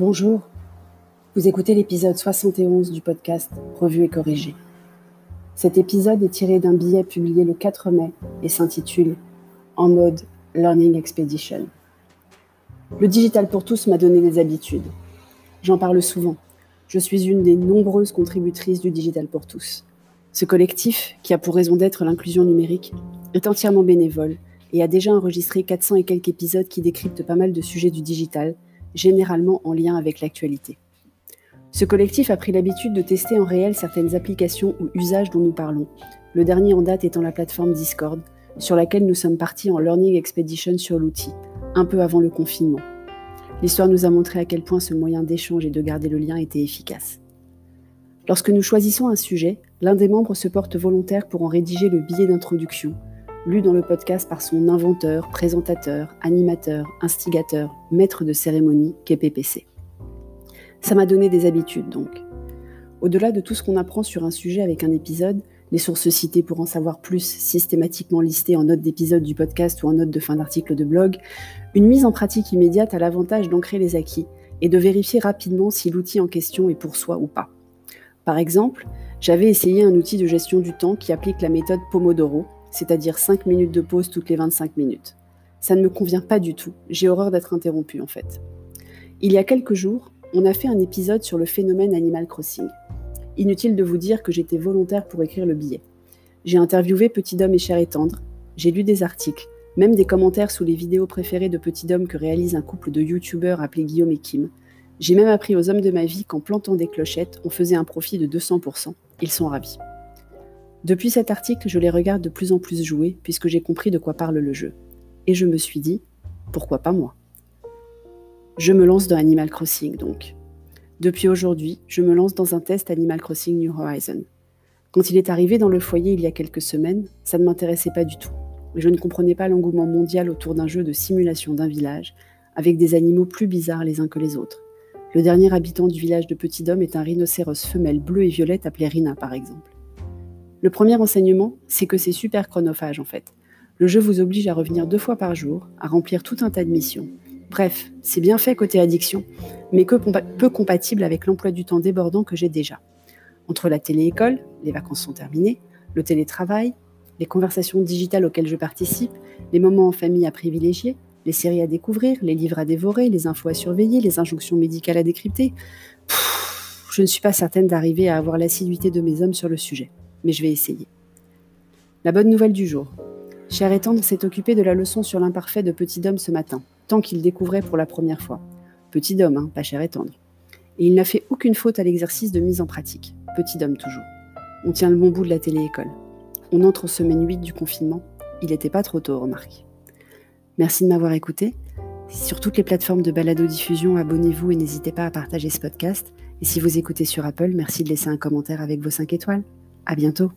Bonjour, vous écoutez l'épisode 71 du podcast Revue et corrigé. Cet épisode est tiré d'un billet publié le 4 mai et s'intitule En mode Learning Expedition. Le digital pour tous m'a donné des habitudes. J'en parle souvent. Je suis une des nombreuses contributrices du digital pour tous. Ce collectif, qui a pour raison d'être l'inclusion numérique, est entièrement bénévole et a déjà enregistré 400 et quelques épisodes qui décryptent pas mal de sujets du digital, généralement en lien avec l'actualité. Ce collectif a pris l'habitude de tester en réel certaines applications ou usages dont nous parlons, le dernier en date étant la plateforme Discord, sur laquelle nous sommes partis en Learning Expedition sur l'outil, un peu avant le confinement. L'histoire nous a montré à quel point ce moyen d'échange et de garder le lien était efficace. Lorsque nous choisissons un sujet, l'un des membres se porte volontaire pour en rédiger le billet d'introduction, lu dans le podcast par son inventeur, présentateur, animateur, instigateur, maître de cérémonie, qu'est PPC. Ça m'a donné des habitudes donc. Au-delà de tout ce qu'on apprend sur un sujet avec un épisode, les sources citées pour en savoir plus, systématiquement listées en notes d'épisode du podcast ou en notes de fin d'article de blog, une mise en pratique immédiate a l'avantage d'ancrer les acquis et de vérifier rapidement si l'outil en question est pour soi ou pas. Par exemple, j'avais essayé un outil de gestion du temps qui applique la méthode Pomodoro, c'est-à-dire 5 minutes de pause toutes les 25 minutes. Ça ne me convient pas du tout, j'ai horreur d'être interrompu en fait. Il y a quelques jours, on a fait un épisode sur le phénomène Animal Crossing. Inutile de vous dire que j'étais volontaire pour écrire le billet. J'ai interviewé Petit Dom et Cher et Tendre, j'ai lu des articles, même des commentaires sous les vidéos préférées de Petit Dom que réalise un couple de youtubeurs appelés Guillaume et Kim. J'ai même appris aux hommes de ma vie qu'en plantant des clochettes, on faisait un profit de 200%. Ils sont ravis. Depuis cet article, je les regarde de plus en plus jouer, puisque j'ai compris de quoi parle le jeu. Et je me suis dit, pourquoi pas moi? Je me lance dans Animal Crossing, donc. Depuis aujourd'hui, je me lance dans un test Animal Crossing New Horizon. Quand il est arrivé dans le foyer il y a quelques semaines, ça ne m'intéressait pas du tout. Je ne comprenais pas l'engouement mondial autour d'un jeu de simulation d'un village, avec des animaux plus bizarres les uns que les autres. Le dernier habitant du village de Petit Dôme est un rhinocéros femelle bleu et violette appelé Rina, par exemple. Le premier enseignement, c'est que c'est super chronophage en fait. Le jeu vous oblige à revenir deux fois par jour, à remplir tout un tas de missions. Bref, c'est bien fait côté addiction, mais peu compatible avec l'emploi du temps débordant que j'ai déjà. Entre la télé-école, les vacances sont terminées, le télétravail, les conversations digitales auxquelles je participe, les moments en famille à privilégier, les séries à découvrir, les livres à dévorer, les infos à surveiller, les injonctions médicales à décrypter, je ne suis pas certaine d'arriver à avoir l'assiduité de mes hommes sur le sujet mais je vais essayer. La bonne nouvelle du jour. Cher et s'est occupé de la leçon sur l'imparfait de Petit Homme ce matin, tant qu'il découvrait pour la première fois. Petit Homme, hein, pas cher et. Et il n'a fait aucune faute à l'exercice de mise en pratique. Petit Homme toujours. On tient le bon bout de la télé-école. On entre en semaine 8 du confinement. Il n'était pas trop tôt, remarque. Merci de m'avoir écouté. Sur toutes les plateformes de balado-diffusion, abonnez-vous et n'hésitez pas à partager ce podcast. Et si vous écoutez sur Apple, merci de laisser un commentaire avec vos 5 étoiles. À bientôt.